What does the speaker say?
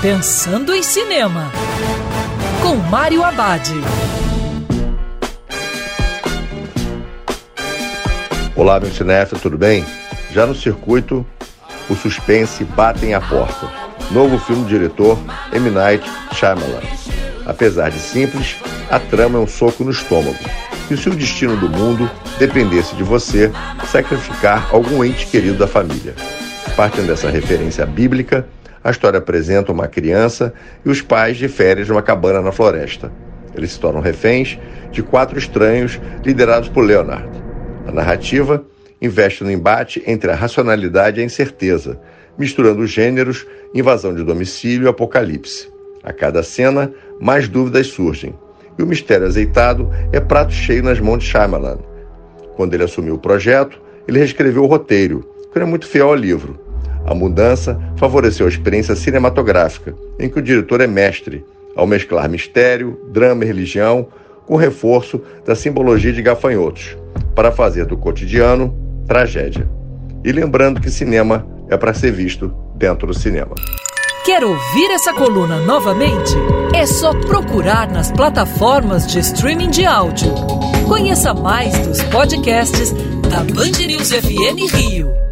Pensando em Cinema, com Mário Abad. Olá, meu cinéfilo, tudo bem? Já no circuito, o suspense Batem a Porta, novo filme do diretor M. Night Shyamalan. Apesar de simples, a trama é um soco no estômago. E se o destino do mundo dependesse de você sacrificar algum ente querido da família? Partindo dessa referência bíblica, a história apresenta uma criança e os pais de férias numa cabana na floresta. Eles se tornam reféns de quatro estranhos liderados por Leonard. A narrativa investe no embate entre a racionalidade e a incerteza, misturando os gêneros, invasão de domicílio e apocalipse. A cada cena, mais dúvidas surgem. E o mistério azeitado é prato cheio nas mãos de Shyamalan. Quando ele assumiu o projeto, ele reescreveu o roteiro, que não é muito fiel ao livro, a mudança favoreceu a experiência cinematográfica, em que o diretor é mestre, ao mesclar mistério, drama e religião, com reforço da simbologia de gafanhotos, para fazer do cotidiano tragédia. E lembrando que cinema é para ser visto dentro do cinema. Quer ouvir essa coluna novamente? É só procurar nas plataformas de streaming de áudio. Conheça mais dos podcasts da Band News FM Rio.